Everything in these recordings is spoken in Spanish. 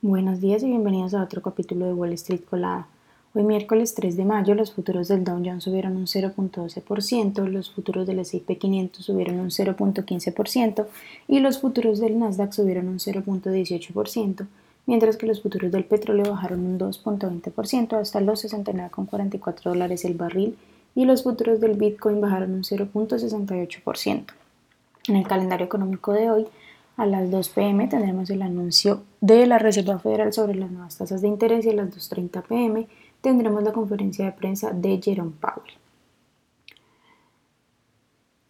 Buenos días y bienvenidos a otro capítulo de Wall Street Colada. Hoy miércoles 3 de mayo los futuros del Dow Jones subieron un 0.12%, los futuros del S&P 500 subieron un 0.15% y los futuros del Nasdaq subieron un 0.18%, mientras que los futuros del petróleo bajaron un 2.20% hasta los 69.44 dólares el barril y los futuros del Bitcoin bajaron un 0.68%. En el calendario económico de hoy, a las 2 pm tendremos el anuncio de la Reserva Federal sobre las nuevas tasas de interés y a las 2.30 pm tendremos la conferencia de prensa de Jerome Powell.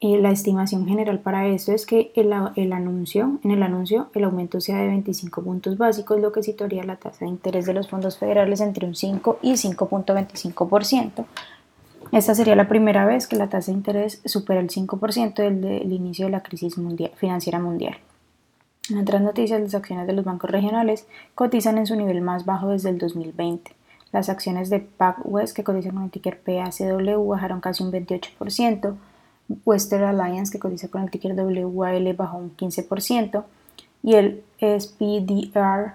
Y la estimación general para esto es que el, anuncio, en el anuncio el aumento sea de 25 puntos básicos, lo que situaría la tasa de interés de los fondos federales entre un 5 y 5.25%. Esta sería la primera vez que la tasa de interés supera el 5% desde el inicio de la crisis financiera mundial. En otras noticias, las acciones de los bancos regionales cotizan en su nivel más bajo desde el 2020. Las acciones de PacWest, que cotizan con el ticker PACW, bajaron casi un 28%. Western Alliance, que cotiza con el ticker WAL, bajó un 15%. Y el SPDR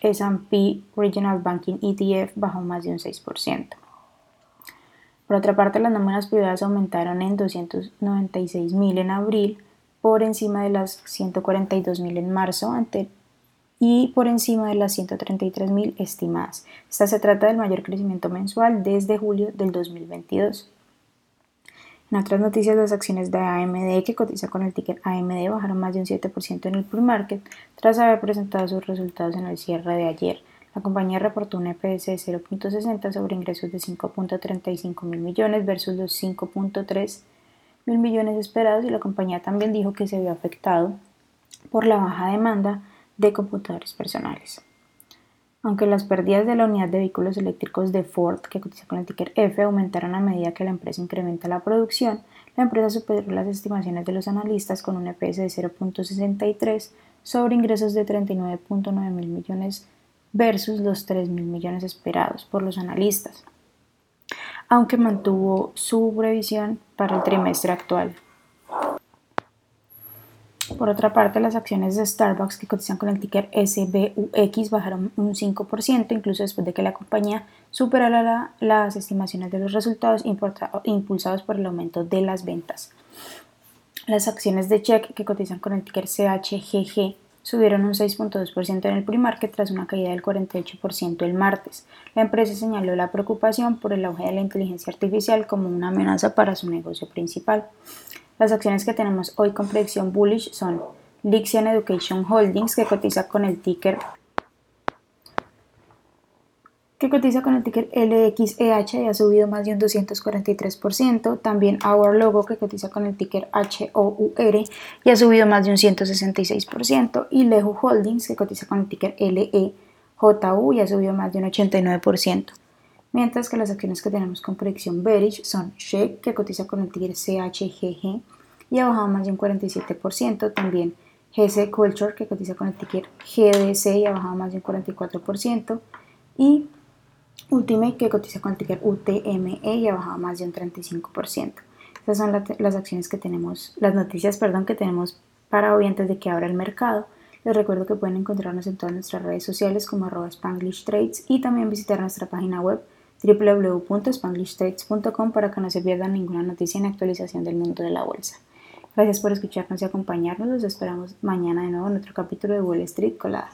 S&P Regional Banking ETF bajó más de un 6%. Por otra parte, las nóminas privadas aumentaron en 296.000 en abril, por encima de las 142.000 en marzo ante, y por encima de las 133.000 estimadas. Esta se trata del mayor crecimiento mensual desde julio del 2022. En otras noticias, las acciones de AMD, que cotiza con el ticker AMD, bajaron más de un 7% en el pre-market tras haber presentado sus resultados en el cierre de ayer. La compañía reportó un EPS de 0.60 sobre ingresos de 5.35 mil millones versus los 5.3 mil millones esperados y la compañía también dijo que se vio afectado por la baja demanda de computadores personales. Aunque las pérdidas de la unidad de vehículos eléctricos de Ford, que cotiza con el ticker F, aumentaron a medida que la empresa incrementa la producción, la empresa superó las estimaciones de los analistas con un EPS de 0.63 sobre ingresos de 39.9 mil millones versus los 3 mil millones esperados por los analistas aunque mantuvo su previsión para el trimestre actual. Por otra parte, las acciones de Starbucks que cotizan con el ticker SBUX bajaron un 5%, incluso después de que la compañía superara las estimaciones de los resultados impulsados por el aumento de las ventas. Las acciones de Check que cotizan con el ticker CHGG subieron un 6.2% en el pre-market tras una caída del 48% el martes. La empresa señaló la preocupación por el auge de la inteligencia artificial como una amenaza para su negocio principal. Las acciones que tenemos hoy con predicción bullish son Lixian Education Holdings, que cotiza con el ticker que cotiza con el ticker LXEH y ha subido más de un 243%. También Our Logo, que cotiza con el ticker HOUR y ha subido más de un 166%. Y Lehu Holdings, que cotiza con el ticker LEJU y ha subido más de un 89%. Mientras que las acciones que tenemos con predicción bearish son Shake, que cotiza con el ticker CHGG y ha bajado más de un 47%. También GC Culture, que cotiza con el ticker GDC y ha bajado más de un 44%. Y Ultimate que cotiza con el ticker UTME y ha bajado más de un 35%. Estas son las acciones que tenemos, las noticias, perdón, que tenemos para hoy antes de que abra el mercado. Les recuerdo que pueden encontrarnos en todas nuestras redes sociales como arroba Spanglish Trades y también visitar nuestra página web www.spanglishtrades.com para que no se pierdan ninguna noticia en actualización del mundo de la bolsa. Gracias por escucharnos y acompañarnos. Los esperamos mañana de nuevo en otro capítulo de Wall Street Colada.